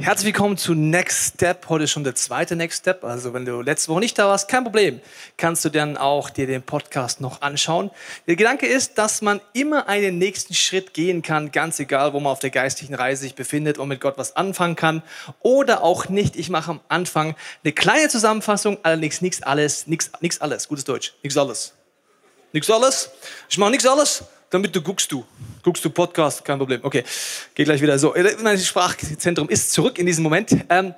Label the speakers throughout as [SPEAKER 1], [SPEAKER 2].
[SPEAKER 1] Herzlich willkommen zu Next Step. Heute ist schon der zweite Next Step. Also wenn du letzte Woche nicht da warst, kein Problem. Kannst du dann auch dir den Podcast noch anschauen. Der Gedanke ist, dass man immer einen nächsten Schritt gehen kann, ganz egal, wo man auf der geistlichen Reise sich befindet und mit Gott was anfangen kann oder auch nicht. Ich mache am Anfang eine kleine Zusammenfassung, allerdings nichts alles, nichts, alles, gutes Deutsch, nichts alles. Nichts alles. Ich mache nichts alles damit du guckst du. Guckst du Podcast, kein Problem. Okay, geh gleich wieder. So, mein Sprachzentrum ist zurück in diesem Moment. Ähm,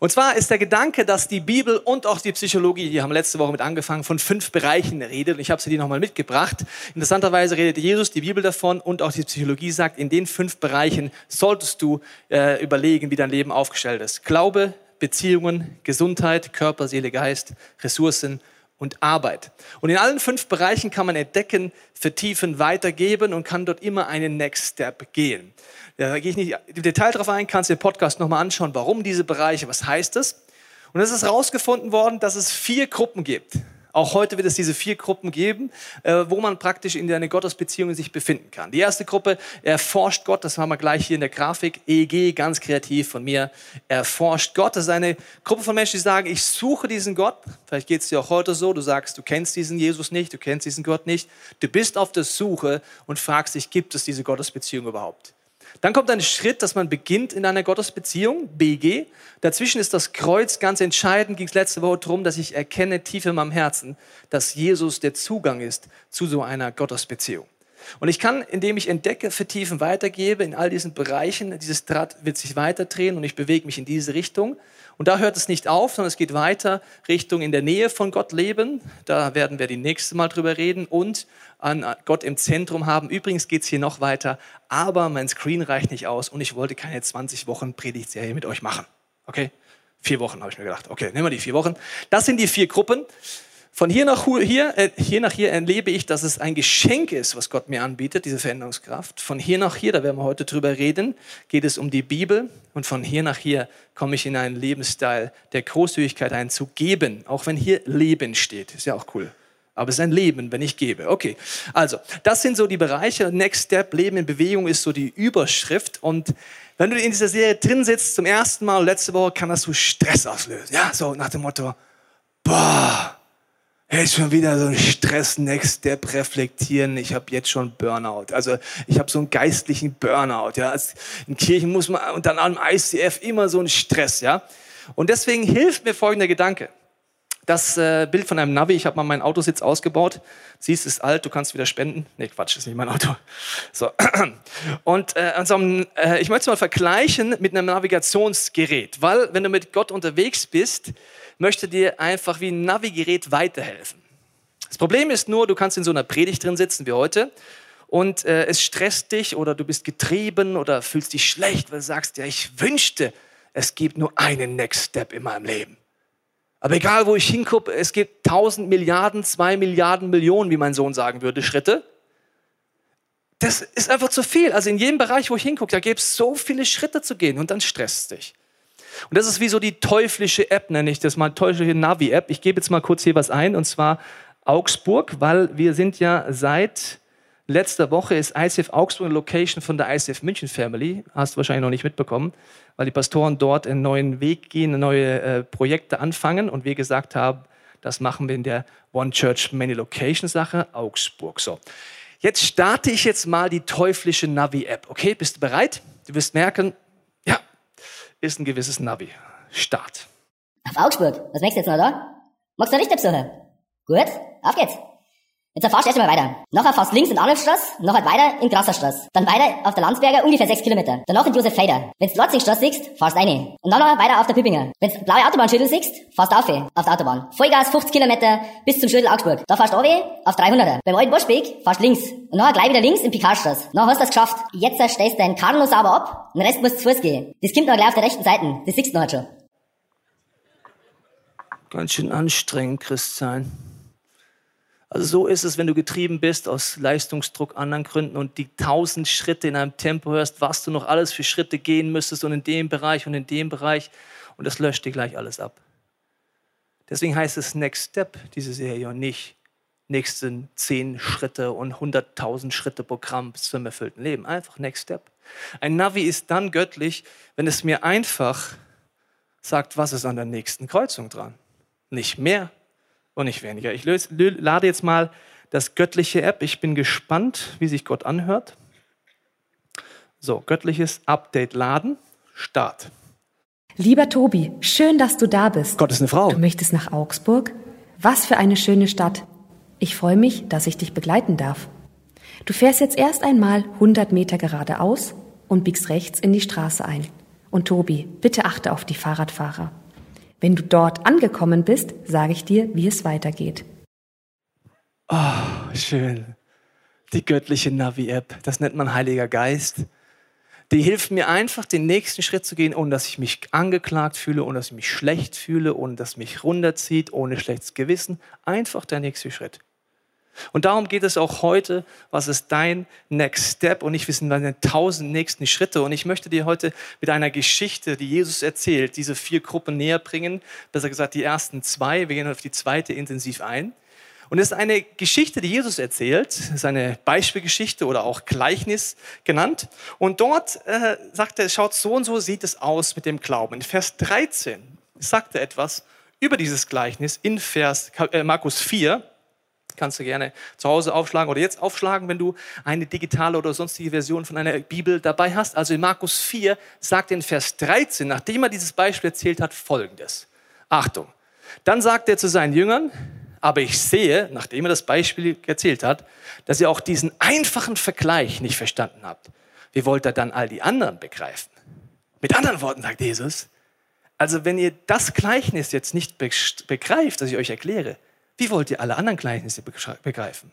[SPEAKER 1] und zwar ist der Gedanke, dass die Bibel und auch die Psychologie, die haben letzte Woche mit angefangen, von fünf Bereichen redet. Und ich habe sie dir nochmal mitgebracht. Interessanterweise redet Jesus, die Bibel davon und auch die Psychologie sagt, in den fünf Bereichen solltest du äh, überlegen, wie dein Leben aufgestellt ist. Glaube, Beziehungen, Gesundheit, Körper, Seele, Geist, Ressourcen und Arbeit. Und in allen fünf Bereichen kann man entdecken, vertiefen, weitergeben und kann dort immer einen Next Step gehen. Da gehe ich nicht im Detail drauf ein, kannst du den Podcast nochmal anschauen, warum diese Bereiche, was heißt es. Und es ist herausgefunden worden, dass es vier Gruppen gibt. Auch heute wird es diese vier Gruppen geben, äh, wo man praktisch in eine Gottesbeziehung sich befinden kann. Die erste Gruppe erforscht Gott, das haben wir gleich hier in der Grafik, EG, ganz kreativ von mir, erforscht Gott. Das ist eine Gruppe von Menschen, die sagen, ich suche diesen Gott. Vielleicht geht es dir auch heute so, du sagst, du kennst diesen Jesus nicht, du kennst diesen Gott nicht. Du bist auf der Suche und fragst dich, gibt es diese Gottesbeziehung überhaupt? Dann kommt ein Schritt, dass man beginnt in einer Gottesbeziehung, BG. Dazwischen ist das Kreuz ganz entscheidend. Ging es letzte Woche darum, dass ich erkenne tief in meinem Herzen, dass Jesus der Zugang ist zu so einer Gottesbeziehung. Und ich kann, indem ich entdecke, vertiefen, weitergebe in all diesen Bereichen, dieses Draht wird sich weiterdrehen und ich bewege mich in diese Richtung. Und da hört es nicht auf, sondern es geht weiter Richtung in der Nähe von Gott leben. Da werden wir die nächste Mal drüber reden und an Gott im Zentrum haben. Übrigens geht es hier noch weiter, aber mein Screen reicht nicht aus und ich wollte keine 20 Wochen Predigtserie mit euch machen. Okay? Vier Wochen habe ich mir gedacht. Okay, nehmen wir die vier Wochen. Das sind die vier Gruppen. Von hier nach hier, äh, hier nach hier erlebe ich, dass es ein Geschenk ist, was Gott mir anbietet, diese Veränderungskraft. Von hier nach hier, da werden wir heute drüber reden, geht es um die Bibel. Und von hier nach hier komme ich in einen Lebensstil der Großzügigkeit ein, zu geben, auch wenn hier Leben steht. Ist ja auch cool. Aber es ist ein Leben, wenn ich gebe. Okay, also das sind so die Bereiche. Next Step, Leben in Bewegung ist so die Überschrift. Und wenn du in dieser Serie drin sitzt, zum ersten Mal, letzte Woche, kann das so Stress auslösen. Ja, so nach dem Motto, boah, Jetzt schon wieder so ein Stress, Next Step, reflektieren. Ich habe jetzt schon Burnout. Also ich habe so einen geistlichen Burnout. Ja, in Kirchen muss man und dann am ICF immer so ein Stress. Ja, und deswegen hilft mir folgender Gedanke. Das äh, Bild von einem Navi. Ich habe mal meinen Autositz ausgebaut. Siehst, ist alt. Du kannst wieder spenden. Nee, Quatsch, ist nicht mein Auto. So und äh, also, äh, ich möchte es mal vergleichen mit einem Navigationsgerät, weil wenn du mit Gott unterwegs bist möchte dir einfach wie ein Navigerät weiterhelfen. Das Problem ist nur, du kannst in so einer Predigt drin sitzen wie heute und äh, es stresst dich oder du bist getrieben oder fühlst dich schlecht, weil du sagst, ja, ich wünschte, es gibt nur einen Next Step in meinem Leben. Aber egal, wo ich hingucke, es gibt tausend Milliarden, zwei Milliarden Millionen, wie mein Sohn sagen würde, Schritte. Das ist einfach zu viel. Also in jedem Bereich, wo ich hingucke, da gibt es so viele Schritte zu gehen und dann stresst dich. Und das ist wie so die teuflische App, nenne ich das mal, teuflische Navi-App. Ich gebe jetzt mal kurz hier was ein, und zwar Augsburg, weil wir sind ja seit letzter Woche ist ICF Augsburg eine Location von der ICF München Family. Hast du wahrscheinlich noch nicht mitbekommen, weil die Pastoren dort einen neuen Weg gehen, neue äh, Projekte anfangen und wir gesagt haben, das machen wir in der One Church Many Location Sache Augsburg. So. Jetzt starte ich jetzt mal die teuflische Navi-App. Okay, bist du bereit? Du wirst merken, ist ein gewisses Navi. Start.
[SPEAKER 2] Auf Augsburg. Was möchtest du jetzt noch da? Magst du nicht besuchen? Gut, auf geht's. Jetzt erfahrst du erst einmal weiter. Nachher fast links in Arnulfstraße, nachher weiter in Grasserstraße. Dann weiter auf der Landsberger ungefähr 6 Kilometer. Danach in Josef Feder. Wenn's Lotzingstraße siehst, fahrst rein. Und dann noch weiter auf der Püppinger. Wenn's blaue Autobahnschüttel siehst, fahrst auf auf der Autobahn. Vollgas 50 Kilometer bis zum Schüttel Augsburg. Da fahrst du auf 300er. Beim alten Boschweg fahrst links. Und nachher gleich wieder links in Picardstraße. Nachher hast du das geschafft. Jetzt stellst du deinen Karren sauber ab und den Rest musst du zu Fuß gehen. Das kommt noch gleich auf der rechten Seite. Das siehst du noch schon.
[SPEAKER 1] Ganz schön anstrengend, Christ sein. Also so ist es, wenn du getrieben bist aus Leistungsdruck, anderen Gründen und die tausend Schritte in einem Tempo hörst, was du noch alles für Schritte gehen müsstest und in dem Bereich und in dem Bereich und das löscht dir gleich alles ab. Deswegen heißt es Next Step, diese Serie, und nicht nächsten zehn Schritte und hunderttausend Schritte Programm zum erfüllten Leben. Einfach Next Step. Ein Navi ist dann göttlich, wenn es mir einfach sagt, was ist an der nächsten Kreuzung dran. Nicht mehr und nicht weniger. Ich lade jetzt mal das göttliche App. Ich bin gespannt, wie sich Gott anhört. So, göttliches Update laden. Start.
[SPEAKER 3] Lieber Tobi, schön, dass du da bist.
[SPEAKER 1] Gott ist eine Frau.
[SPEAKER 3] Du möchtest nach Augsburg? Was für eine schöne Stadt. Ich freue mich, dass ich dich begleiten darf. Du fährst jetzt erst einmal 100 Meter geradeaus und biegst rechts in die Straße ein. Und Tobi, bitte achte auf die Fahrradfahrer. Wenn du dort angekommen bist, sage ich dir, wie es weitergeht.
[SPEAKER 1] Oh, schön. Die göttliche Navi-App, das nennt man Heiliger Geist. Die hilft mir einfach, den nächsten Schritt zu gehen, ohne dass ich mich angeklagt fühle, ohne dass ich mich schlecht fühle, ohne dass mich runterzieht, ohne schlechtes Gewissen. Einfach der nächste Schritt. Und darum geht es auch heute. Was ist dein Next Step? Und ich wissen deine tausend nächsten Schritte. Und ich möchte dir heute mit einer Geschichte, die Jesus erzählt, diese vier Gruppen näher bringen. Besser gesagt, die ersten zwei. Wir gehen auf die zweite intensiv ein. Und es ist eine Geschichte, die Jesus erzählt. Es ist eine Beispielgeschichte oder auch Gleichnis genannt. Und dort äh, sagt er, schaut so und so sieht es aus mit dem Glauben. In Vers 13 sagt er etwas über dieses Gleichnis in Vers äh, Markus 4 kannst du gerne zu Hause aufschlagen oder jetzt aufschlagen, wenn du eine digitale oder sonstige Version von einer Bibel dabei hast. Also in Markus 4 sagt in Vers 13, nachdem er dieses Beispiel erzählt hat, folgendes. Achtung. Dann sagt er zu seinen Jüngern, aber ich sehe, nachdem er das Beispiel erzählt hat, dass ihr auch diesen einfachen Vergleich nicht verstanden habt. Wie wollt ihr dann all die anderen begreifen? Mit anderen Worten sagt Jesus, also wenn ihr das Gleichnis jetzt nicht begreift, das ich euch erkläre, wie wollt ihr alle anderen Gleichnisse begreifen?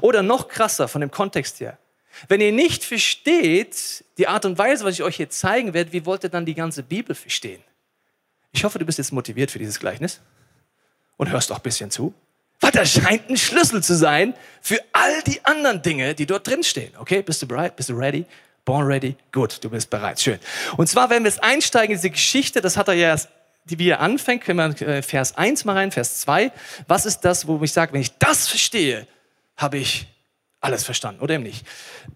[SPEAKER 1] Oder noch krasser von dem Kontext her. Wenn ihr nicht versteht, die Art und Weise, was ich euch hier zeigen werde, wie wollt ihr dann die ganze Bibel verstehen? Ich hoffe, du bist jetzt motiviert für dieses Gleichnis und hörst auch ein bisschen zu. Weil das scheint ein Schlüssel zu sein für all die anderen Dinge, die dort drin stehen. Okay, bist du bereit? Bist du ready? Born ready? Gut, du bist bereit. Schön. Und zwar werden wir jetzt einsteigen in diese Geschichte, das hat er ja erst die, wie er anfängt, können wir äh, Vers 1 mal rein, Vers 2. Was ist das, wo ich sage, wenn ich das verstehe, habe ich alles verstanden oder eben nicht.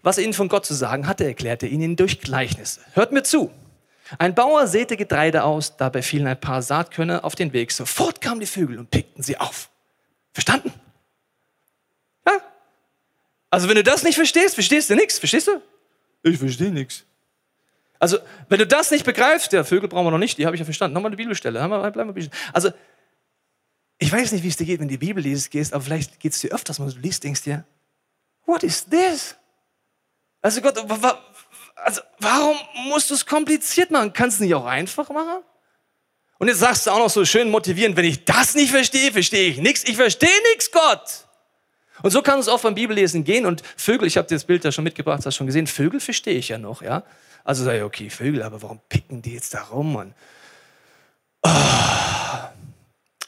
[SPEAKER 1] Was er ihnen von Gott zu sagen hatte, erklärte ihnen durch Gleichnisse. Hört mir zu. Ein Bauer säte Getreide aus, dabei fielen ein paar Saatkörner auf den Weg. Sofort kamen die Vögel und pickten sie auf. Verstanden? Ja? Also wenn du das nicht verstehst, verstehst du nichts. Verstehst du? Ich verstehe nichts. Also, wenn du das nicht begreifst, der Vögel brauchen wir noch nicht, die habe ich ja verstanden. Nochmal eine Bibelstelle. Also, ich weiß nicht, wie es dir geht, wenn du die Bibel liest, gehst, aber vielleicht geht es dir öfters, wenn du liest, denkst dir, what is this? Also Gott, also warum musst du es kompliziert machen? Kannst du es nicht auch einfach machen? Und jetzt sagst du auch noch so schön motivierend, wenn ich das nicht verstehe, verstehe ich nichts. Ich verstehe nichts, Gott. Und so kann es auch beim Bibellesen gehen. Und Vögel, ich habe dir das Bild da schon mitgebracht, hast schon gesehen, Vögel verstehe ich ja noch, ja. Also sage ich, okay, Vögel, aber warum picken die jetzt da rum? Und, oh,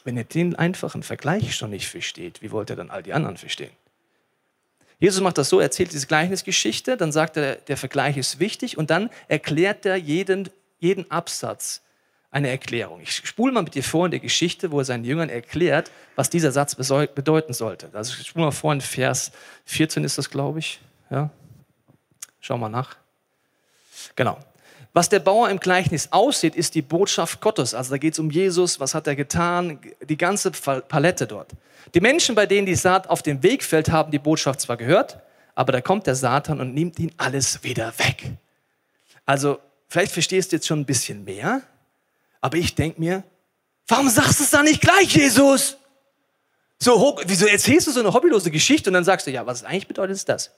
[SPEAKER 1] wenn ihr den einfachen Vergleich schon nicht versteht, wie wollt ihr dann all die anderen verstehen? Jesus macht das so, erzählt diese Gleichnisgeschichte, dann sagt er, der Vergleich ist wichtig und dann erklärt er jeden, jeden Absatz eine Erklärung. Ich spule mal mit dir vor in der Geschichte, wo er seinen Jüngern erklärt, was dieser Satz bedeuten sollte. Also ich spule mal vor in Vers 14 ist das, glaube ich. Ja. Schau mal nach. Genau. Was der Bauer im Gleichnis aussieht, ist die Botschaft Gottes. Also da geht es um Jesus, was hat er getan, die ganze Palette dort. Die Menschen, bei denen die Saat auf dem Weg fällt, haben die Botschaft zwar gehört, aber da kommt der Satan und nimmt ihnen alles wieder weg. Also vielleicht verstehst du jetzt schon ein bisschen mehr, aber ich denke mir, warum sagst du es dann nicht gleich, Jesus? So wieso erzählst du so eine hobbylose Geschichte und dann sagst du, ja, was eigentlich bedeutet das?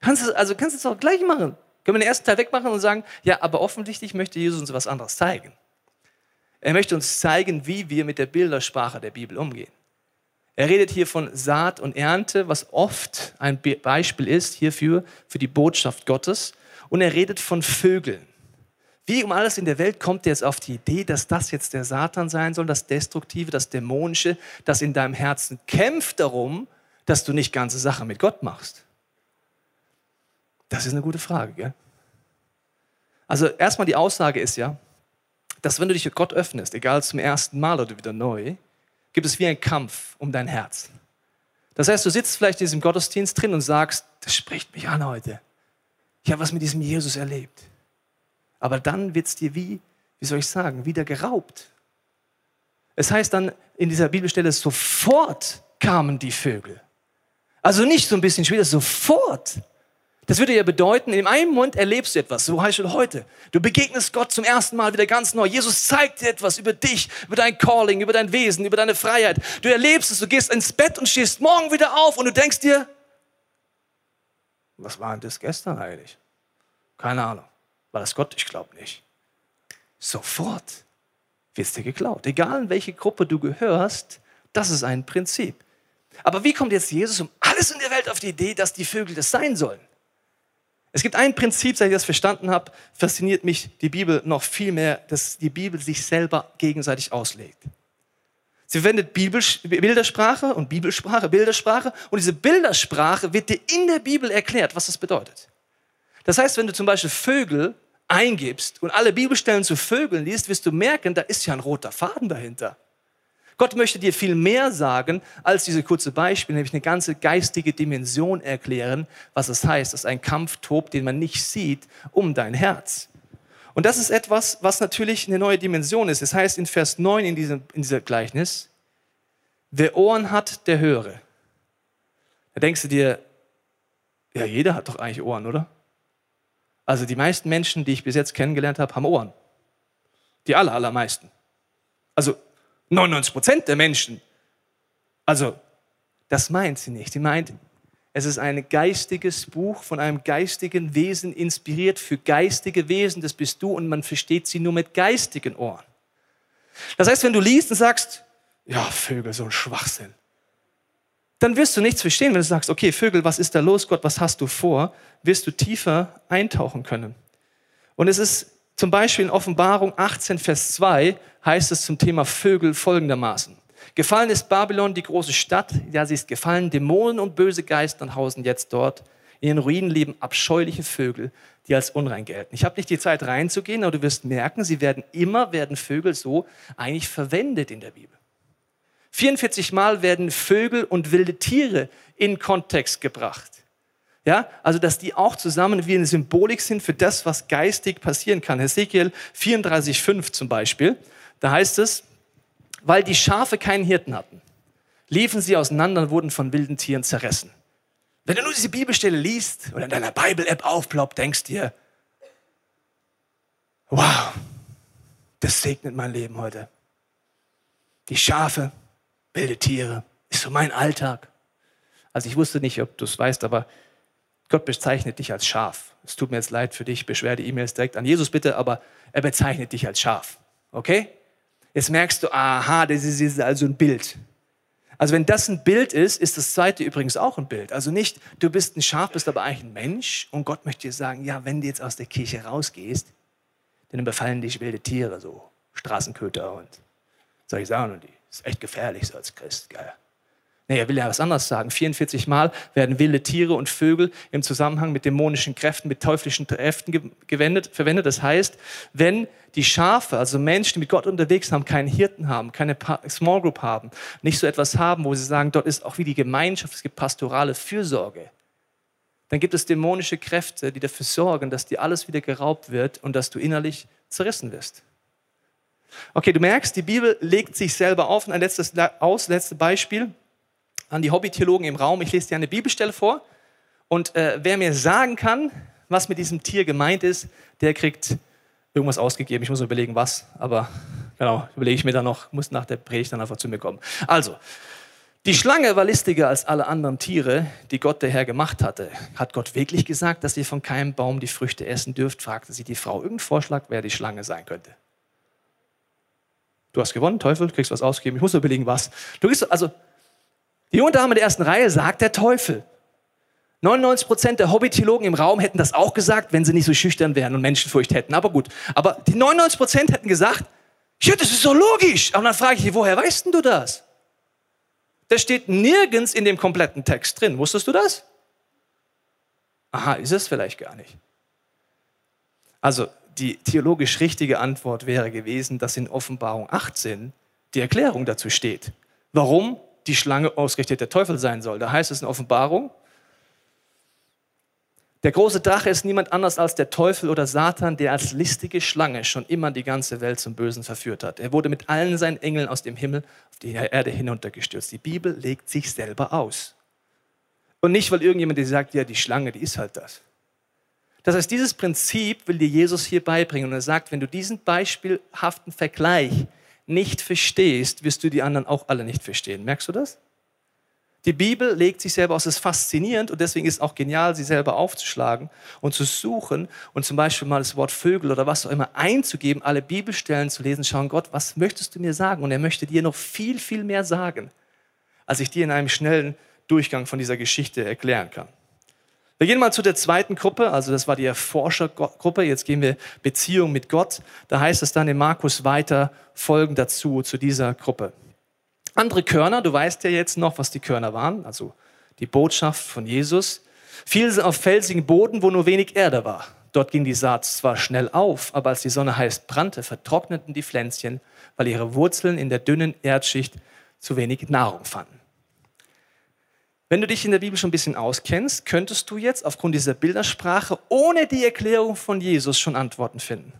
[SPEAKER 1] Kannst du, also kannst du es auch gleich machen. Können wir den ersten Teil wegmachen und sagen, ja, aber offensichtlich möchte Jesus uns was anderes zeigen. Er möchte uns zeigen, wie wir mit der Bildersprache der Bibel umgehen. Er redet hier von Saat und Ernte, was oft ein Beispiel ist hierfür, für die Botschaft Gottes. Und er redet von Vögeln. Wie um alles in der Welt kommt ihr jetzt auf die Idee, dass das jetzt der Satan sein soll, das Destruktive, das Dämonische, das in deinem Herzen kämpft darum, dass du nicht ganze Sache mit Gott machst? Das ist eine gute Frage, gell? Also erstmal die Aussage ist ja, dass wenn du dich Gott öffnest, egal zum ersten Mal oder wieder neu, gibt es wie ein Kampf um dein Herz. Das heißt, du sitzt vielleicht in diesem Gottesdienst drin und sagst, das spricht mich an heute. Ich habe was mit diesem Jesus erlebt. Aber dann wird es dir wie, wie soll ich sagen, wieder geraubt. Es heißt dann in dieser Bibelstelle, sofort kamen die Vögel. Also nicht so ein bisschen später, sofort. Das würde ja bedeuten, in einem Moment erlebst du etwas, so heißt es heute. Du begegnest Gott zum ersten Mal wieder ganz neu. Jesus zeigt dir etwas über dich, über dein Calling, über dein Wesen, über deine Freiheit. Du erlebst es, du gehst ins Bett und stehst morgen wieder auf und du denkst dir, was war denn das gestern eigentlich? Keine Ahnung. War das Gott? Ich glaube nicht. Sofort wird es dir geklaut. Egal in welche Gruppe du gehörst, das ist ein Prinzip. Aber wie kommt jetzt Jesus um alles in der Welt auf die Idee, dass die Vögel das sein sollen? Es gibt ein Prinzip, seit ich das verstanden habe, fasziniert mich die Bibel noch viel mehr, dass die Bibel sich selber gegenseitig auslegt. Sie verwendet Bildersprache und Bibelsprache, Bildersprache und diese Bildersprache wird dir in der Bibel erklärt, was das bedeutet. Das heißt, wenn du zum Beispiel Vögel eingibst und alle Bibelstellen zu Vögeln liest, wirst du merken, da ist ja ein roter Faden dahinter. Gott möchte dir viel mehr sagen als diese kurze Beispiel, nämlich eine ganze geistige Dimension erklären, was es heißt, dass ein Kampf tobt, den man nicht sieht, um dein Herz. Und das ist etwas, was natürlich eine neue Dimension ist. Es das heißt in Vers 9 in diesem, in diesem Gleichnis, wer Ohren hat, der höre. Da denkst du dir, ja, jeder hat doch eigentlich Ohren, oder? Also die meisten Menschen, die ich bis jetzt kennengelernt habe, haben Ohren. Die aller, allermeisten. Also 99 Prozent der Menschen. Also das meint sie nicht. Sie meint, es ist ein geistiges Buch von einem geistigen Wesen inspiriert für geistige Wesen. Das bist du und man versteht sie nur mit geistigen Ohren. Das heißt, wenn du liest und sagst, ja, Vögel, so ein Schwachsinn dann wirst du nichts verstehen, wenn du sagst, okay, Vögel, was ist da los, Gott, was hast du vor? Wirst du tiefer eintauchen können. Und es ist zum Beispiel in Offenbarung 18, Vers 2 heißt es zum Thema Vögel folgendermaßen. Gefallen ist Babylon, die große Stadt, ja, sie ist gefallen, Dämonen und böse Geister hausen jetzt dort. In den Ruinen leben abscheuliche Vögel, die als unrein gelten. Ich habe nicht die Zeit reinzugehen, aber du wirst merken, sie werden immer, werden Vögel so eigentlich verwendet in der Bibel. 44 Mal werden Vögel und wilde Tiere in Kontext gebracht. Ja, also dass die auch zusammen wie eine Symbolik sind für das, was geistig passieren kann. Hesekiel 34,5 zum Beispiel, da heißt es, weil die Schafe keinen Hirten hatten, liefen sie auseinander und wurden von wilden Tieren zerrissen. Wenn du nur diese Bibelstelle liest oder in deiner Bible-App aufploppt, denkst dir, wow, das segnet mein Leben heute. Die Schafe wilde Tiere, ist so mein Alltag. Also ich wusste nicht, ob du es weißt, aber Gott bezeichnet dich als Schaf. Es tut mir jetzt leid für dich, beschwerde E-Mails direkt an Jesus bitte, aber er bezeichnet dich als Schaf. Okay? Jetzt merkst du, aha, das ist also ein Bild. Also wenn das ein Bild ist, ist das zweite übrigens auch ein Bild. Also nicht, du bist ein Schaf, bist aber eigentlich ein Mensch und Gott möchte dir sagen, ja, wenn du jetzt aus der Kirche rausgehst, dann überfallen dich wilde Tiere, so Straßenköter und soll ich sagen, und die ist echt gefährlich so als Christ, gell? Nee, er will ja was anderes sagen. 44 Mal werden wilde Tiere und Vögel im Zusammenhang mit dämonischen Kräften, mit teuflischen Kräften gewendet, verwendet. Das heißt, wenn die Schafe, also Menschen, die mit Gott unterwegs sind, keinen Hirten haben, keine Small Group haben, nicht so etwas haben, wo sie sagen, dort ist auch wie die Gemeinschaft, es gibt pastorale Fürsorge, dann gibt es dämonische Kräfte, die dafür sorgen, dass dir alles wieder geraubt wird und dass du innerlich zerrissen wirst. Okay, du merkst, die Bibel legt sich selber auf. Ein letztes aus, letztes Beispiel an die Hobbytheologen im Raum. Ich lese dir eine Bibelstelle vor. Und äh, wer mir sagen kann, was mit diesem Tier gemeint ist, der kriegt irgendwas ausgegeben. Ich muss überlegen, was. Aber genau, überlege ich mir dann noch, muss nach der Predigt dann einfach zu mir kommen. Also, die Schlange war listiger als alle anderen Tiere, die Gott der Herr gemacht hatte. Hat Gott wirklich gesagt, dass ihr von keinem Baum die Früchte essen dürft? fragte sie die Frau. Irgendein Vorschlag, wer die Schlange sein könnte. Du hast gewonnen, Teufel, kriegst was ausgeben. Ich muss überlegen, was. Du bist, also, die junge Dame der ersten Reihe sagt der Teufel. 99 Prozent der Hobbytheologen im Raum hätten das auch gesagt, wenn sie nicht so schüchtern wären und Menschenfurcht hätten. Aber gut. Aber die 99 Prozent hätten gesagt, ja, das ist so logisch. Aber dann frage ich woher weißt denn du das? Das steht nirgends in dem kompletten Text drin. Wusstest du das? Aha, ist es vielleicht gar nicht. Also die theologisch richtige Antwort wäre gewesen, dass in Offenbarung 18 die Erklärung dazu steht, warum die Schlange ausgerichtet der Teufel sein soll. Da heißt es in Offenbarung, der große Drache ist niemand anders als der Teufel oder Satan, der als listige Schlange schon immer die ganze Welt zum Bösen verführt hat. Er wurde mit allen seinen Engeln aus dem Himmel auf die Erde hinuntergestürzt. Die Bibel legt sich selber aus. Und nicht, weil irgendjemand dir sagt, ja, die Schlange, die ist halt das. Das heißt, dieses Prinzip will dir Jesus hier beibringen. Und er sagt, wenn du diesen beispielhaften Vergleich nicht verstehst, wirst du die anderen auch alle nicht verstehen. Merkst du das? Die Bibel legt sich selber aus, es ist faszinierend und deswegen ist es auch genial, sie selber aufzuschlagen und zu suchen und zum Beispiel mal das Wort Vögel oder was auch immer einzugeben, alle Bibelstellen zu lesen, schauen, Gott, was möchtest du mir sagen? Und er möchte dir noch viel, viel mehr sagen, als ich dir in einem schnellen Durchgang von dieser Geschichte erklären kann. Wir gehen mal zu der zweiten Gruppe, also das war die Erforschergruppe, jetzt gehen wir Beziehung mit Gott. Da heißt es dann in Markus weiter, folgen dazu, zu dieser Gruppe. Andere Körner, du weißt ja jetzt noch, was die Körner waren, also die Botschaft von Jesus, fielen auf felsigen Boden, wo nur wenig Erde war. Dort ging die Saat zwar schnell auf, aber als die Sonne heiß brannte, vertrockneten die Pflänzchen, weil ihre Wurzeln in der dünnen Erdschicht zu wenig Nahrung fanden. Wenn du dich in der Bibel schon ein bisschen auskennst, könntest du jetzt aufgrund dieser Bildersprache ohne die Erklärung von Jesus schon Antworten finden.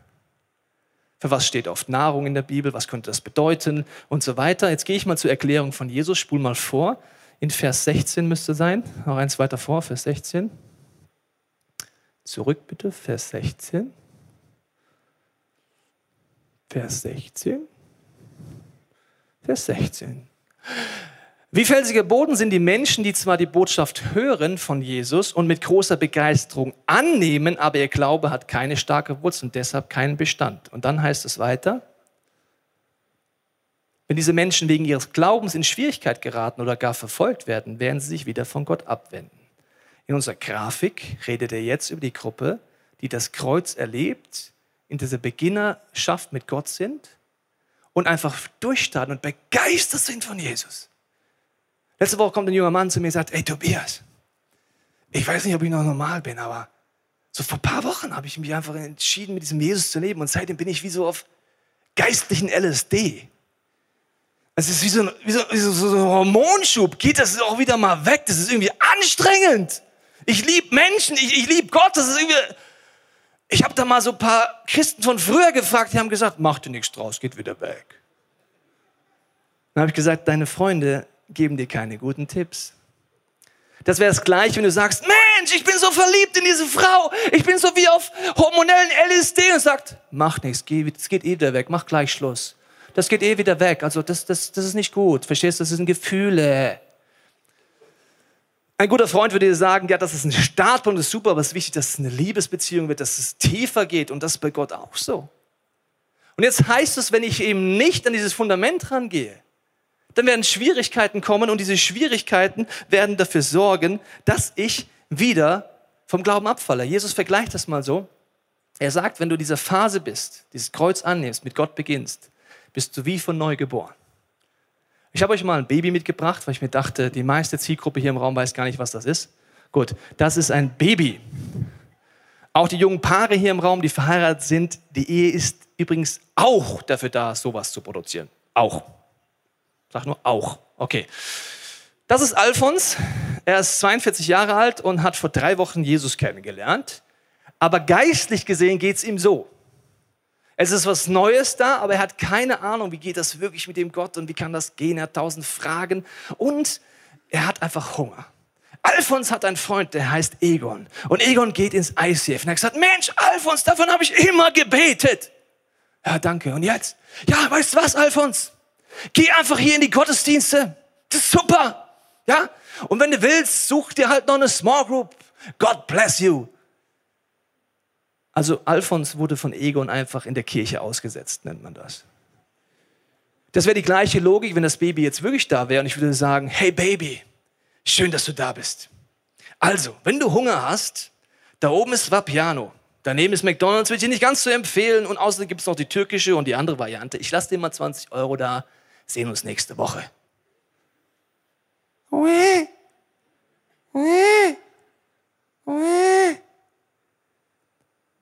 [SPEAKER 1] Für was steht oft Nahrung in der Bibel? Was könnte das bedeuten? Und so weiter. Jetzt gehe ich mal zur Erklärung von Jesus. Spul mal vor. In Vers 16 müsste sein. Noch eins weiter vor, Vers 16. Zurück bitte, Vers 16. Vers 16. Vers 16. Wie felsiger Boden sind die Menschen, die zwar die Botschaft hören von Jesus und mit großer Begeisterung annehmen, aber ihr Glaube hat keine starke Wurzel und deshalb keinen Bestand. Und dann heißt es weiter, wenn diese Menschen wegen ihres Glaubens in Schwierigkeit geraten oder gar verfolgt werden, werden sie sich wieder von Gott abwenden. In unserer Grafik redet er jetzt über die Gruppe, die das Kreuz erlebt, in dieser Beginnerschaft mit Gott sind und einfach durchstarten und begeistert sind von Jesus. Letzte Woche kommt ein junger Mann zu mir und sagt, ey Tobias, ich weiß nicht, ob ich noch normal bin, aber so vor ein paar Wochen habe ich mich einfach entschieden, mit diesem Jesus zu leben und seitdem bin ich wie so auf geistlichen LSD. Es ist wie so ein, wie so, wie so, so ein Hormonschub. Geht das auch wieder mal weg? Das ist irgendwie anstrengend. Ich liebe Menschen, ich, ich liebe Gott. Das ist irgendwie. Ich habe da mal so ein paar Christen von früher gefragt, die haben gesagt, mach dir nichts draus, geht wieder weg. Dann habe ich gesagt, deine Freunde geben dir keine guten Tipps. Das wäre das gleiche, wenn du sagst, Mensch, ich bin so verliebt in diese Frau, ich bin so wie auf hormonellen LSD und sagt, mach nichts, es geht eh wieder weg, mach gleich Schluss. Das geht eh wieder weg, also das, das, das ist nicht gut, verstehst du, das sind Gefühle. Ein guter Freund würde dir sagen, ja, das ist ein Startpunkt, das ist super, aber es ist wichtig, dass es eine Liebesbeziehung wird, dass es tiefer geht und das ist bei Gott auch so. Und jetzt heißt es, wenn ich eben nicht an dieses Fundament rangehe, dann werden Schwierigkeiten kommen und diese Schwierigkeiten werden dafür sorgen, dass ich wieder vom Glauben abfalle. Jesus vergleicht das mal so. Er sagt, wenn du dieser Phase bist, dieses Kreuz annimmst, mit Gott beginnst, bist du wie von neu geboren. Ich habe euch mal ein Baby mitgebracht, weil ich mir dachte, die meiste Zielgruppe hier im Raum weiß gar nicht, was das ist. Gut, das ist ein Baby. Auch die jungen Paare hier im Raum, die verheiratet sind, die Ehe ist übrigens auch dafür da, sowas zu produzieren. Auch. Sag nur auch. Okay. Das ist Alfons. Er ist 42 Jahre alt und hat vor drei Wochen Jesus kennengelernt. Aber geistlich gesehen geht es ihm so. Es ist was Neues da, aber er hat keine Ahnung, wie geht das wirklich mit dem Gott und wie kann das gehen. Er hat tausend Fragen und er hat einfach Hunger. Alfons hat einen Freund, der heißt Egon. Und Egon geht ins ICF und er hat gesagt, Mensch, Alfons, davon habe ich immer gebetet. Ja, danke. Und jetzt? Ja, weißt du was, Alfons? Geh einfach hier in die Gottesdienste. Das ist super. Ja? Und wenn du willst, such dir halt noch eine Small Group. God bless you. Also Alphons wurde von Egon einfach in der Kirche ausgesetzt, nennt man das. Das wäre die gleiche Logik, wenn das Baby jetzt wirklich da wäre und ich würde sagen, hey Baby, schön, dass du da bist. Also, wenn du Hunger hast, da oben ist Vapiano. Daneben ist McDonalds, will ich dir nicht ganz so empfehlen. Und außerdem gibt es noch die türkische und die andere Variante. Ich lasse dir mal 20 Euro da. Sehen uns nächste Woche.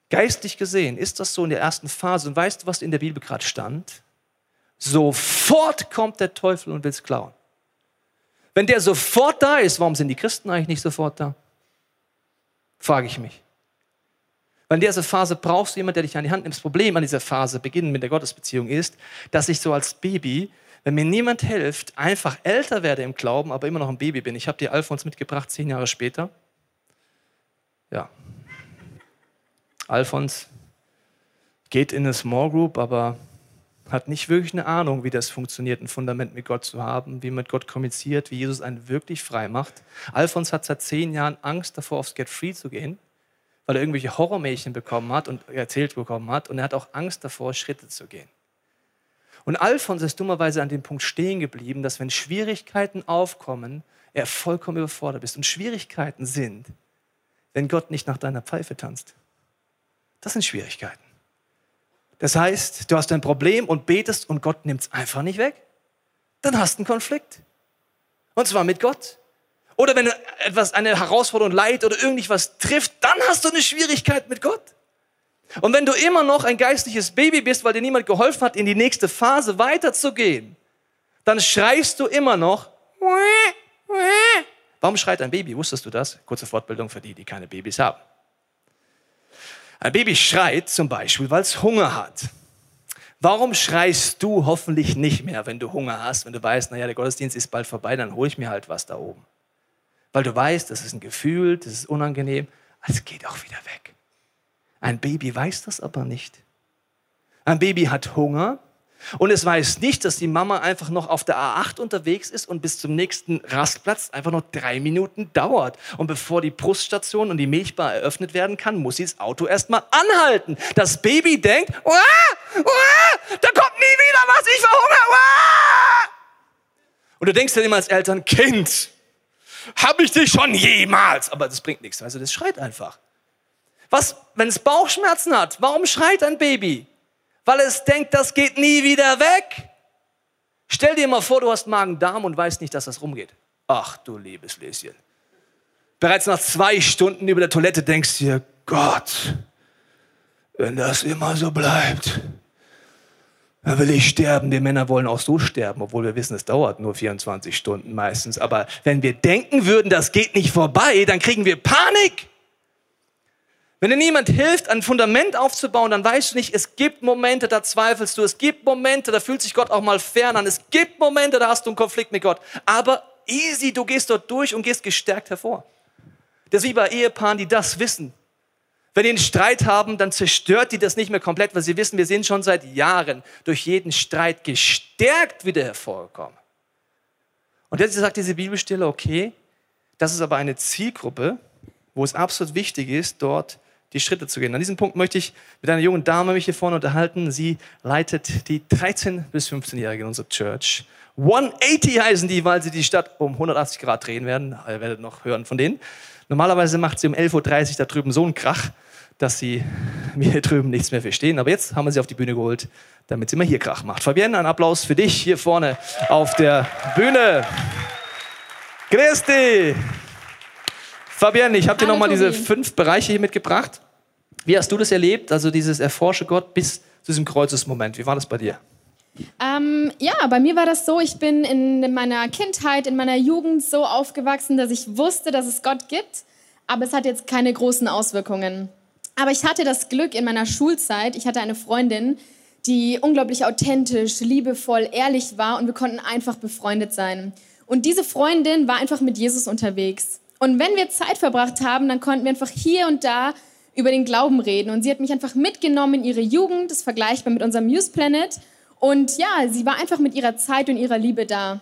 [SPEAKER 1] Geistlich gesehen ist das so in der ersten Phase. Und weißt du, was in der Bibel gerade stand? Sofort kommt der Teufel und will es klauen. Wenn der sofort da ist, warum sind die Christen eigentlich nicht sofort da? Frage ich mich. Weil in dieser Phase brauchst du jemanden, der dich an die Hand nimmt. Das Problem an dieser Phase, beginnen mit der Gottesbeziehung, ist, dass ich so als Baby, wenn mir niemand hilft, einfach älter werde im Glauben, aber immer noch ein Baby bin. Ich habe dir Alfons mitgebracht, zehn Jahre später. Ja. Alfons geht in eine Small Group, aber hat nicht wirklich eine Ahnung, wie das funktioniert, ein Fundament mit Gott zu haben, wie man mit Gott kommuniziert, wie Jesus einen wirklich frei macht. Alfons hat seit zehn Jahren Angst davor, aufs Get Free zu gehen weil er irgendwelche Horrormärchen bekommen hat und erzählt bekommen hat. Und er hat auch Angst davor, Schritte zu gehen. Und Alfons ist dummerweise an dem Punkt stehen geblieben, dass wenn Schwierigkeiten aufkommen, er vollkommen überfordert ist. Und Schwierigkeiten sind, wenn Gott nicht nach deiner Pfeife tanzt. Das sind Schwierigkeiten. Das heißt, du hast ein Problem und betest und Gott nimmt es einfach nicht weg. Dann hast du einen Konflikt. Und zwar mit Gott. Oder wenn etwas, eine Herausforderung leid oder irgendwas trifft, dann hast du eine Schwierigkeit mit Gott. Und wenn du immer noch ein geistliches Baby bist, weil dir niemand geholfen hat, in die nächste Phase weiterzugehen, dann schreist du immer noch. Warum schreit ein Baby? Wusstest du das? Kurze Fortbildung für die, die keine Babys haben. Ein Baby schreit zum Beispiel, weil es Hunger hat. Warum schreist du hoffentlich nicht mehr, wenn du Hunger hast, wenn du weißt, naja, der Gottesdienst ist bald vorbei, dann hole ich mir halt was da oben weil du weißt, das ist ein Gefühl, das ist unangenehm, es geht auch wieder weg. Ein Baby weiß das aber nicht. Ein Baby hat Hunger und es weiß nicht, dass die Mama einfach noch auf der A8 unterwegs ist und bis zum nächsten Rastplatz einfach noch drei Minuten dauert. Und bevor die Bruststation und die Milchbar eröffnet werden kann, muss sie das Auto erstmal anhalten. Das Baby denkt, Uah, Uah, da kommt nie wieder was, ich verhungere. Uah! Und du denkst dann immer als Eltern, Kind, habe ich dich schon jemals? Aber das bringt nichts. Also das schreit einfach. Was, wenn es Bauchschmerzen hat, warum schreit ein Baby? Weil es denkt, das geht nie wieder weg. Stell dir mal vor, du hast Magen-Darm und weißt nicht, dass das rumgeht. Ach du liebes Läschen. Bereits nach zwei Stunden über der Toilette denkst du dir, Gott, wenn das immer so bleibt, da will ich sterben. Die Männer wollen auch so sterben, obwohl wir wissen, es dauert nur 24 Stunden meistens. Aber wenn wir denken würden, das geht nicht vorbei, dann kriegen wir Panik. Wenn dir niemand hilft, ein Fundament aufzubauen, dann weißt du nicht, es gibt Momente, da zweifelst du. Es gibt Momente, da fühlt sich Gott auch mal fern an. Es gibt Momente, da hast du einen Konflikt mit Gott. Aber easy, du gehst dort durch und gehst gestärkt hervor. Das ist wie bei Ehepaaren, die das wissen. Wenn die einen Streit haben, dann zerstört die das nicht mehr komplett, weil sie wissen, wir sind schon seit Jahren durch jeden Streit gestärkt wieder hervorgekommen. Und jetzt sagt diese Bibelstelle, okay, das ist aber eine Zielgruppe, wo es absolut wichtig ist, dort die Schritte zu gehen. An diesem Punkt möchte ich mit einer jungen Dame mich hier vorne unterhalten. Sie leitet die 13- bis 15-Jährige in unserer Church. 180 heißen die, weil sie die Stadt um 180 Grad drehen werden. Ihr werdet noch hören von denen. Normalerweise macht sie um 11.30 Uhr da drüben so einen Krach dass sie mir hier drüben nichts mehr verstehen. Aber jetzt haben wir sie auf die Bühne geholt, damit sie mal hier Krach macht. Fabienne, ein Applaus für dich hier vorne auf der Bühne. Christi! Fabienne, ich habe dir nochmal diese fünf Bereiche hier mitgebracht. Wie hast du das erlebt? Also dieses Erforsche Gott bis zu diesem Kreuzesmoment. Wie war das bei dir?
[SPEAKER 4] Ähm, ja, bei mir war das so, ich bin in meiner Kindheit, in meiner Jugend so aufgewachsen, dass ich wusste, dass es Gott gibt, aber es hat jetzt keine großen Auswirkungen. Aber ich hatte das Glück in meiner Schulzeit, ich hatte eine Freundin, die unglaublich authentisch, liebevoll, ehrlich war und wir konnten einfach befreundet sein. Und diese Freundin war einfach mit Jesus unterwegs. Und wenn wir Zeit verbracht haben, dann konnten wir einfach hier und da über den Glauben reden. Und sie hat mich einfach mitgenommen in ihre Jugend, das vergleichbar mit unserem Muse Planet. Und ja, sie war einfach mit ihrer Zeit und ihrer Liebe da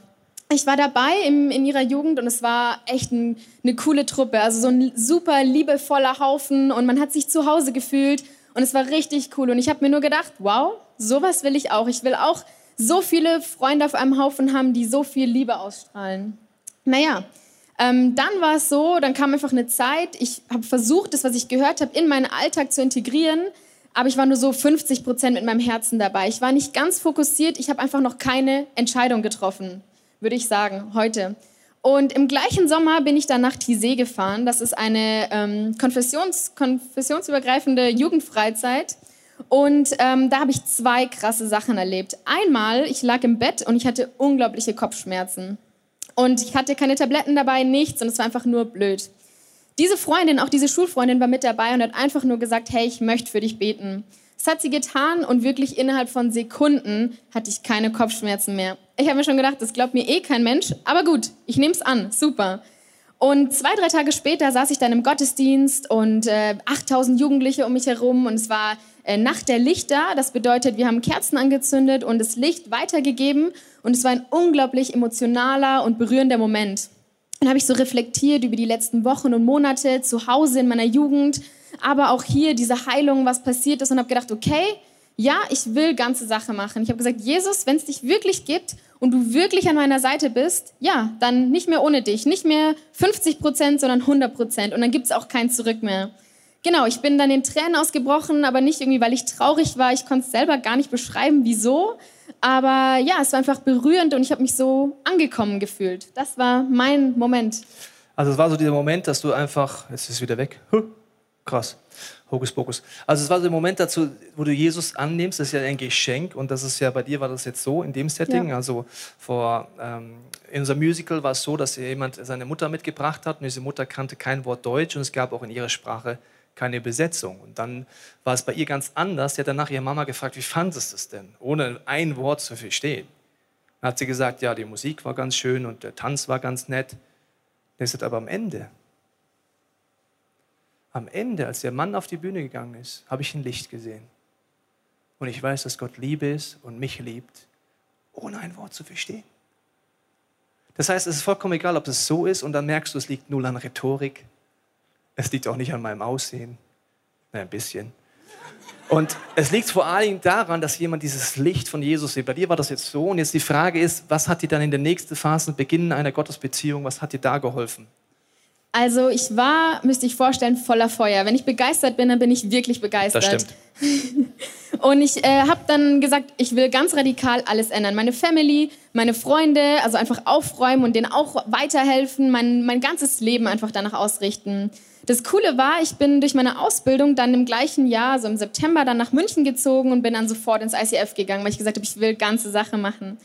[SPEAKER 4] ich war dabei im, in ihrer Jugend und es war echt ein, eine coole Truppe. Also so ein super liebevoller Haufen und man hat sich zu Hause gefühlt und es war richtig cool. Und ich habe mir nur gedacht, wow, sowas will ich auch. Ich will auch so viele Freunde auf einem Haufen haben, die so viel Liebe ausstrahlen. Naja, Ähm, dann war es so, dann kam einfach eine Zeit, ich habe versucht, das, was ich gehört habe, in meinen Alltag zu integrieren, aber ich war nur so 50 Prozent mit meinem Herzen dabei. Ich war nicht ganz fokussiert, ich habe einfach noch keine Entscheidung getroffen, würde ich sagen, heute. Und im gleichen Sommer bin ich dann nach Tizé gefahren. Das ist eine ähm, Konfessions, konfessionsübergreifende Jugendfreizeit. Und ähm, da habe ich zwei krasse Sachen erlebt. Einmal, ich lag im Bett und ich hatte unglaubliche Kopfschmerzen. Und ich hatte keine Tabletten dabei, nichts und es war einfach nur blöd. Diese Freundin, auch diese Schulfreundin war mit dabei und hat einfach nur gesagt, hey, ich möchte für dich beten. Das hat sie getan und wirklich innerhalb von Sekunden hatte ich keine Kopfschmerzen mehr. Ich habe mir schon gedacht, das glaubt mir eh kein Mensch, aber gut, ich nehme es an, super. Und zwei, drei Tage später saß ich dann im Gottesdienst und äh, 8000 Jugendliche um mich herum und es war äh, Nacht der Lichter. Das bedeutet, wir haben Kerzen angezündet und das Licht weitergegeben und es war ein unglaublich emotionaler und berührender Moment. Dann habe ich so reflektiert über die letzten Wochen und Monate zu Hause in meiner Jugend, aber auch hier diese Heilung, was passiert ist und habe gedacht, okay, ja, ich will ganze Sache machen. Ich habe gesagt, Jesus, wenn es dich wirklich gibt und du wirklich an meiner Seite bist, ja, dann nicht mehr ohne dich, nicht mehr 50 Prozent, sondern 100 Prozent und dann gibt es auch kein Zurück mehr. Genau, ich bin dann in Tränen ausgebrochen, aber nicht irgendwie, weil ich traurig war. Ich konnte es selber gar nicht beschreiben, wieso. Aber ja, es war einfach berührend und ich habe mich so angekommen gefühlt. Das war mein Moment.
[SPEAKER 1] Also es war so dieser Moment, dass du einfach, jetzt ist es wieder weg. Huh, krass. Hokus Pokus. Also es war so der Moment dazu, wo du Jesus annimmst, das ist ja ein Geschenk und das ist ja bei dir war das jetzt so in dem Setting. Ja. Also vor ähm, in unserem Musical war es so, dass jemand seine Mutter mitgebracht hat und diese Mutter kannte kein Wort Deutsch und es gab auch in ihrer Sprache keine Besetzung. Und dann war es bei ihr ganz anders. Sie hat danach ihre Mama gefragt, wie fandest du es denn, ohne ein Wort zu verstehen. Dann hat sie gesagt, ja, die Musik war ganz schön und der Tanz war ganz nett. Das ist aber am Ende. Am Ende, als der Mann auf die Bühne gegangen ist, habe ich ein Licht gesehen. Und ich weiß, dass Gott Liebe ist und mich liebt, ohne ein Wort zu verstehen. Das heißt, es ist vollkommen egal, ob es so ist und dann merkst du, es liegt null an Rhetorik, es liegt auch nicht an meinem Aussehen. Na, ein bisschen. Und es liegt vor allem daran, dass jemand dieses Licht von Jesus sieht. Bei dir war das jetzt so. Und jetzt die Frage ist, was hat dir dann in der nächsten Phase, Beginn einer Gottesbeziehung, was hat dir da geholfen?
[SPEAKER 4] Also ich war, müsste ich vorstellen, voller Feuer. Wenn ich begeistert bin, dann bin ich wirklich begeistert.
[SPEAKER 1] Das stimmt.
[SPEAKER 4] und ich äh, habe dann gesagt, ich will ganz radikal alles ändern. Meine Family, meine Freunde, also einfach aufräumen und denen auch weiterhelfen, mein, mein ganzes Leben einfach danach ausrichten. Das Coole war, ich bin durch meine Ausbildung dann im gleichen Jahr, also im September, dann nach München gezogen und bin dann sofort ins ICF gegangen, weil ich gesagt habe, ich will ganze Sache machen.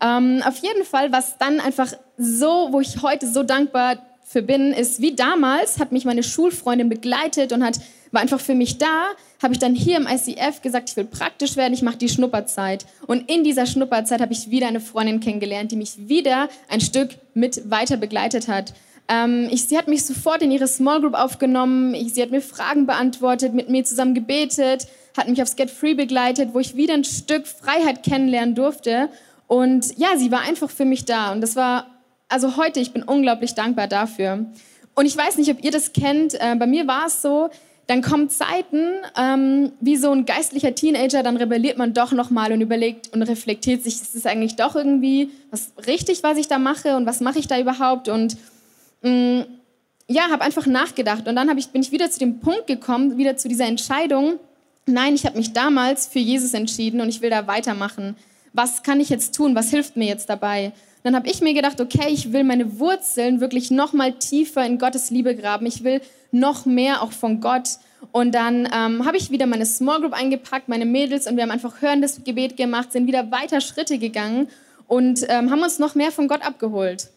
[SPEAKER 4] Ähm, auf jeden Fall, was dann einfach so, wo ich heute so dankbar für bin, ist wie damals, hat mich meine Schulfreundin begleitet und hat, war einfach für mich da, habe ich dann hier im ICF gesagt, ich will praktisch werden, ich mache die Schnupperzeit. Und in dieser Schnupperzeit habe ich wieder eine Freundin kennengelernt, die mich wieder ein Stück mit weiter begleitet hat. Ähm, ich, sie hat mich sofort in ihre Small Group aufgenommen. Ich, sie hat mir Fragen beantwortet, mit mir zusammen gebetet, hat mich aufs Get Free begleitet, wo ich wieder ein Stück Freiheit kennenlernen durfte. Und ja, sie war einfach für mich da. Und das war, also heute, ich bin unglaublich dankbar dafür. Und ich weiß nicht, ob ihr das kennt. Äh, bei mir war es so, dann kommen Zeiten, ähm, wie so ein geistlicher Teenager, dann rebelliert man doch nochmal und überlegt und reflektiert sich, ist es eigentlich doch irgendwie was richtig, was ich da mache und was mache ich da überhaupt? Und ja, habe einfach nachgedacht und dann ich, bin ich wieder zu dem Punkt gekommen, wieder zu dieser Entscheidung, nein, ich habe mich damals für Jesus entschieden und ich will da weitermachen. Was kann ich jetzt tun? Was hilft mir jetzt dabei? Dann habe ich mir gedacht, okay, ich will meine Wurzeln wirklich noch mal tiefer in Gottes Liebe graben. Ich will noch mehr auch von Gott. Und dann ähm, habe ich wieder meine Small Group eingepackt, meine Mädels, und wir haben einfach hörendes Gebet gemacht, sind wieder weiter Schritte gegangen und ähm, haben uns noch mehr von Gott abgeholt.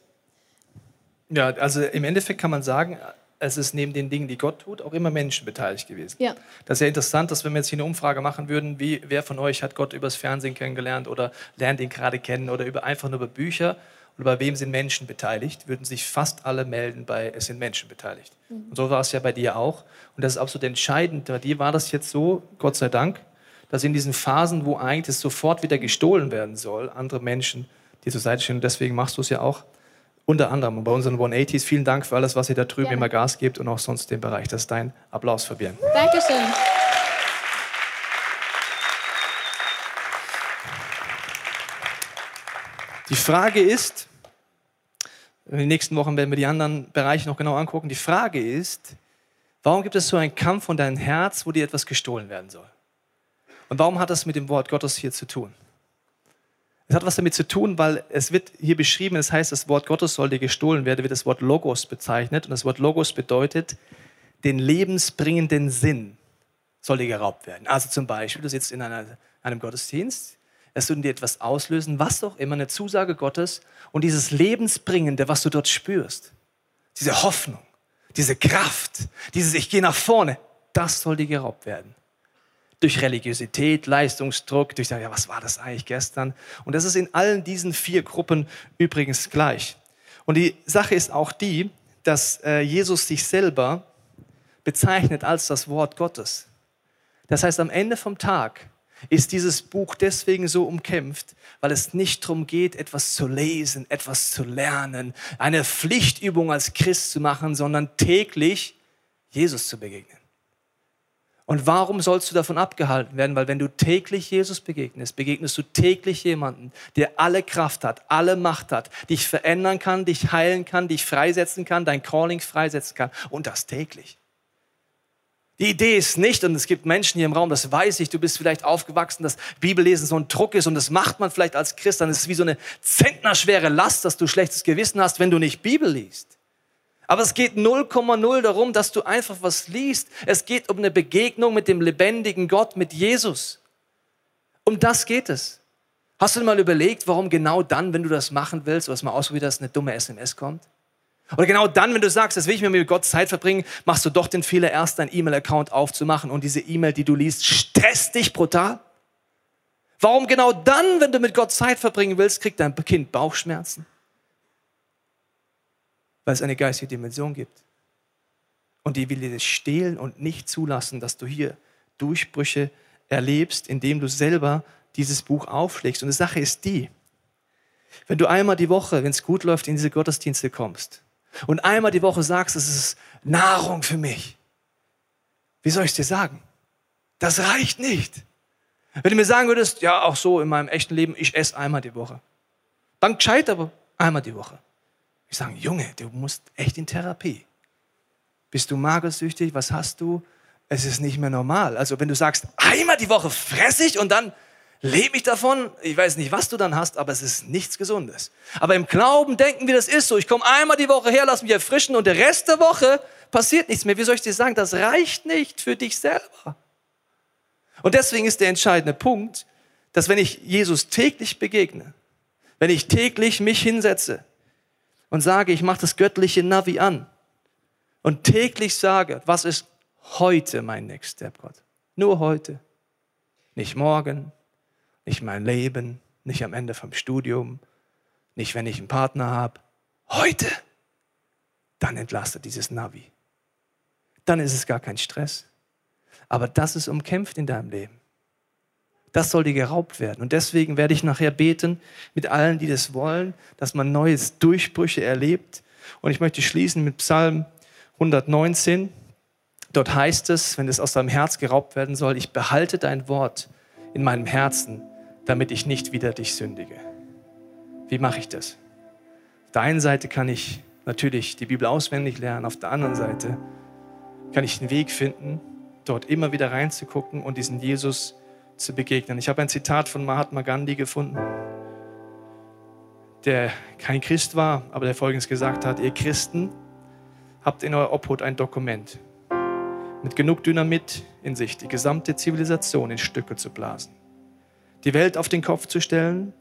[SPEAKER 1] Ja, also im Endeffekt kann man sagen, es ist neben den Dingen, die Gott tut, auch immer Menschen beteiligt gewesen.
[SPEAKER 4] Ja.
[SPEAKER 1] Das ist ja interessant, dass wenn wir jetzt hier eine Umfrage machen würden, wie, wer von euch hat Gott übers Fernsehen kennengelernt oder lernt ihn gerade kennen oder über, einfach nur über Bücher und bei wem sind Menschen beteiligt, würden sich fast alle melden bei, es sind Menschen beteiligt. Mhm. Und so war es ja bei dir auch. Und das ist absolut entscheidend. Bei dir war das jetzt so, Gott sei Dank, dass in diesen Phasen, wo eigentlich es sofort wieder gestohlen werden soll, andere Menschen dir zur Seite stehen. Und deswegen machst du es ja auch unter anderem bei unseren 180s. Vielen Dank für alles, was ihr da drüben Gerne. immer Gas gebt und auch sonst den Bereich. Das ist dein Applaus, Fabian.
[SPEAKER 4] Dankeschön.
[SPEAKER 1] Die Frage ist, In den nächsten Wochen werden wir die anderen Bereiche noch genau angucken. Die Frage ist, warum gibt es so einen Kampf von deinem Herz, wo dir etwas gestohlen werden soll? Und warum hat das mit dem Wort Gottes hier zu tun? Es hat was damit zu tun, weil es wird hier beschrieben, es heißt, das Wort Gottes soll dir gestohlen werden, wird das Wort Logos bezeichnet. Und das Wort Logos bedeutet, den lebensbringenden Sinn soll dir geraubt werden. Also zum Beispiel, du sitzt in einer, einem Gottesdienst, es würde dir etwas auslösen, was auch immer, eine Zusage Gottes und dieses Lebensbringende, was du dort spürst, diese Hoffnung, diese Kraft, dieses Ich gehe nach vorne, das soll dir geraubt werden durch Religiosität, Leistungsdruck, durch, ja, was war das eigentlich gestern? Und das ist in allen diesen vier Gruppen übrigens gleich. Und die Sache ist auch die, dass äh, Jesus sich selber bezeichnet als das Wort Gottes. Das heißt, am Ende vom Tag ist dieses Buch deswegen so umkämpft, weil es nicht darum geht, etwas zu lesen, etwas zu lernen, eine Pflichtübung als Christ zu machen, sondern täglich Jesus zu begegnen. Und warum sollst du davon abgehalten werden? Weil wenn du täglich Jesus begegnest, begegnest du täglich jemanden, der alle Kraft hat, alle Macht hat, dich verändern kann, dich heilen kann, dich freisetzen kann, dein Calling freisetzen kann. Und das täglich. Die Idee ist nicht, und es gibt Menschen hier im Raum, das weiß ich, du bist vielleicht aufgewachsen, dass Bibellesen so ein Druck ist und das macht man vielleicht als Christ, dann ist es wie so eine zentnerschwere Last, dass du schlechtes Gewissen hast, wenn du nicht Bibel liest. Aber es geht 0,0 darum, dass du einfach was liest. Es geht um eine Begegnung mit dem lebendigen Gott, mit Jesus. Um das geht es. Hast du mal überlegt, warum genau dann, wenn du das machen willst, was mal ausprobiert hast, eine dumme SMS kommt? Oder genau dann, wenn du sagst, das will ich mir mit Gott Zeit verbringen, machst du doch den Fehler, erst deinen E-Mail-Account aufzumachen und diese E-Mail, die du liest, stresst dich brutal? Warum genau dann, wenn du mit Gott Zeit verbringen willst, kriegt dein Kind Bauchschmerzen? Weil es eine geistige Dimension gibt. Und die will dir das stehlen und nicht zulassen, dass du hier Durchbrüche erlebst, indem du selber dieses Buch aufschlägst. Und die Sache ist die, wenn du einmal die Woche, wenn es gut läuft, in diese Gottesdienste kommst und einmal die Woche sagst, es ist Nahrung für mich, wie soll ich es dir sagen? Das reicht nicht. Wenn du mir sagen würdest, ja, auch so in meinem echten Leben, ich esse einmal die Woche. Dann gescheit aber einmal die Woche. Ich sage, Junge, du musst echt in Therapie. Bist du magersüchtig? Was hast du? Es ist nicht mehr normal. Also wenn du sagst, einmal die Woche fress ich und dann lebe ich davon, ich weiß nicht, was du dann hast, aber es ist nichts Gesundes. Aber im Glauben denken wir, das ist so. Ich komme einmal die Woche her, lass mich erfrischen und der Rest der Woche passiert nichts mehr. Wie soll ich dir sagen? Das reicht nicht für dich selber. Und deswegen ist der entscheidende Punkt, dass wenn ich Jesus täglich begegne, wenn ich täglich mich hinsetze, und sage, ich mache das göttliche Navi an und täglich sage, was ist heute mein Next Step, Gott? Nur heute. Nicht morgen, nicht mein Leben, nicht am Ende vom Studium, nicht wenn ich einen Partner habe. Heute. Dann entlastet dieses Navi. Dann ist es gar kein Stress. Aber das ist umkämpft in deinem Leben. Das soll dir geraubt werden. Und deswegen werde ich nachher beten mit allen, die das wollen, dass man neue Durchbrüche erlebt. Und ich möchte schließen mit Psalm 119. Dort heißt es, wenn es aus deinem Herz geraubt werden soll, ich behalte dein Wort in meinem Herzen, damit ich nicht wieder dich sündige. Wie mache ich das? Auf der einen Seite kann ich natürlich die Bibel auswendig lernen, auf der anderen Seite kann ich einen Weg finden, dort immer wieder reinzugucken und diesen Jesus zu begegnen. Ich habe ein Zitat von Mahatma Gandhi gefunden, der kein Christ war, aber der Folgendes gesagt hat, ihr Christen habt in eurer Obhut ein Dokument mit genug Dynamit in sich, die gesamte Zivilisation in Stücke zu blasen, die Welt auf den Kopf zu stellen,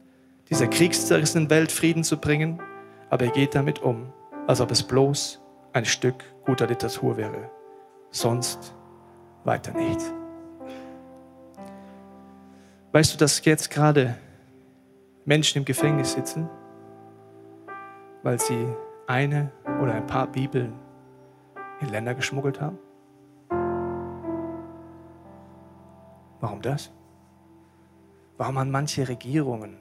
[SPEAKER 1] dieser kriegszerrissenen Welt Frieden zu bringen, aber ihr geht damit um, als ob es bloß ein Stück guter Literatur wäre. Sonst weiter nicht. Weißt du, dass jetzt gerade Menschen im Gefängnis sitzen, weil sie eine oder ein paar Bibeln in Länder geschmuggelt haben? Warum das? Warum haben manche Regierungen,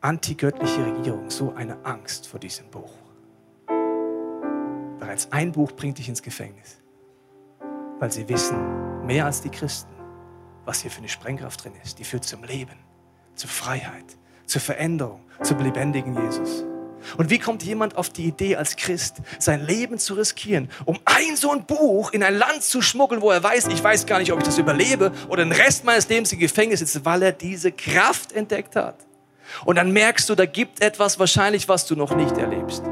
[SPEAKER 1] antigöttliche Regierungen, so eine Angst vor diesem Buch? Bereits ein Buch bringt dich ins Gefängnis, weil sie wissen, mehr als die Christen, was hier für eine Sprengkraft drin ist. Die führt zum Leben, zur Freiheit, zur Veränderung, zum lebendigen Jesus. Und wie kommt jemand auf die Idee als Christ, sein Leben zu riskieren, um ein so ein Buch in ein Land zu schmuggeln, wo er weiß, ich weiß gar nicht, ob ich das überlebe oder den Rest meines Lebens im Gefängnis sitze, weil er diese Kraft entdeckt hat. Und dann merkst du, da gibt etwas wahrscheinlich, was du noch nicht erlebst.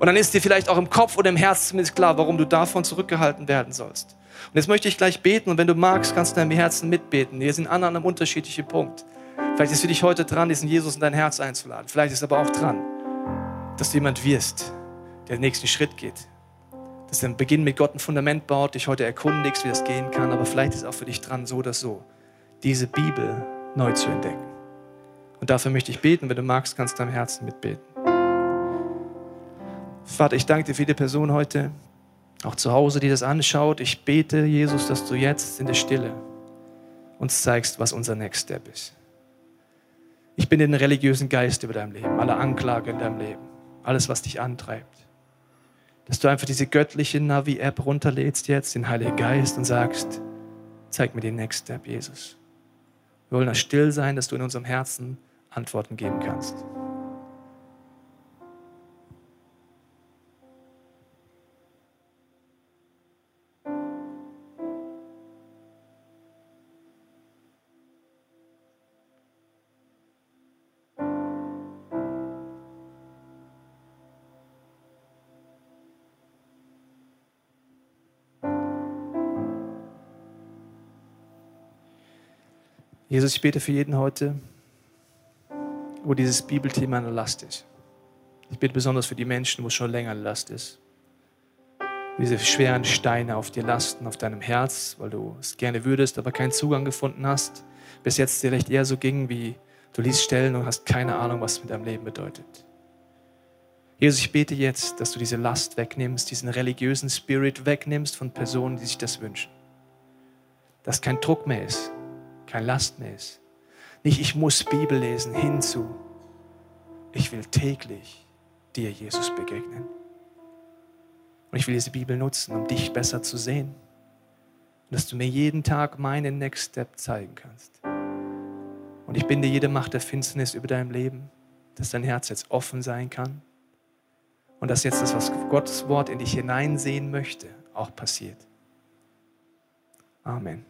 [SPEAKER 1] Und dann ist dir vielleicht auch im Kopf oder im Herz zumindest klar, warum du davon zurückgehalten werden sollst. Und jetzt möchte ich gleich beten und wenn du magst, kannst du deinem Herzen mitbeten. Wir sind an einem unterschiedlichen Punkt. Vielleicht ist für dich heute dran, diesen Jesus in dein Herz einzuladen. Vielleicht ist aber auch dran, dass du jemand wirst, der den nächsten Schritt geht. Dass du am Beginn mit Gott ein Fundament baut, dich heute erkundigst, wie das gehen kann. Aber vielleicht ist auch für dich dran, so oder so, diese Bibel neu zu entdecken. Und dafür möchte ich beten. Wenn du magst, kannst du deinem Herzen mitbeten. Vater, ich danke dir für die Person heute, auch zu Hause, die das anschaut. Ich bete, Jesus, dass du jetzt in der Stille uns zeigst, was unser Next Step ist. Ich bin den religiösen Geist über deinem Leben, alle Anklage in deinem Leben alles, was dich antreibt. Dass du einfach diese göttliche Navi-App runterlädst jetzt, den Heiligen Geist und sagst, zeig mir den Next Step, Jesus. Wir wollen da still sein, dass du in unserem Herzen Antworten geben kannst. Jesus, ich bete für jeden heute, wo dieses Bibelthema eine Last ist. Ich bete besonders für die Menschen, wo es schon länger eine Last ist. Diese schweren Steine auf dir lasten, auf deinem Herz, weil du es gerne würdest, aber keinen Zugang gefunden hast. Bis jetzt dir vielleicht eher so ging, wie du liest Stellen und hast keine Ahnung, was es mit deinem Leben bedeutet. Jesus, ich bete jetzt, dass du diese Last wegnimmst, diesen religiösen Spirit wegnimmst von Personen, die sich das wünschen. Dass kein Druck mehr ist, kein Last mehr ist. Nicht, ich muss Bibel lesen, hinzu. Ich will täglich dir, Jesus, begegnen. Und ich will diese Bibel nutzen, um dich besser zu sehen. Und dass du mir jeden Tag meinen Next Step zeigen kannst. Und ich binde jede Macht der Finsternis über deinem Leben, dass dein Herz jetzt offen sein kann. Und dass jetzt das, was Gottes Wort in dich hineinsehen möchte, auch passiert. Amen.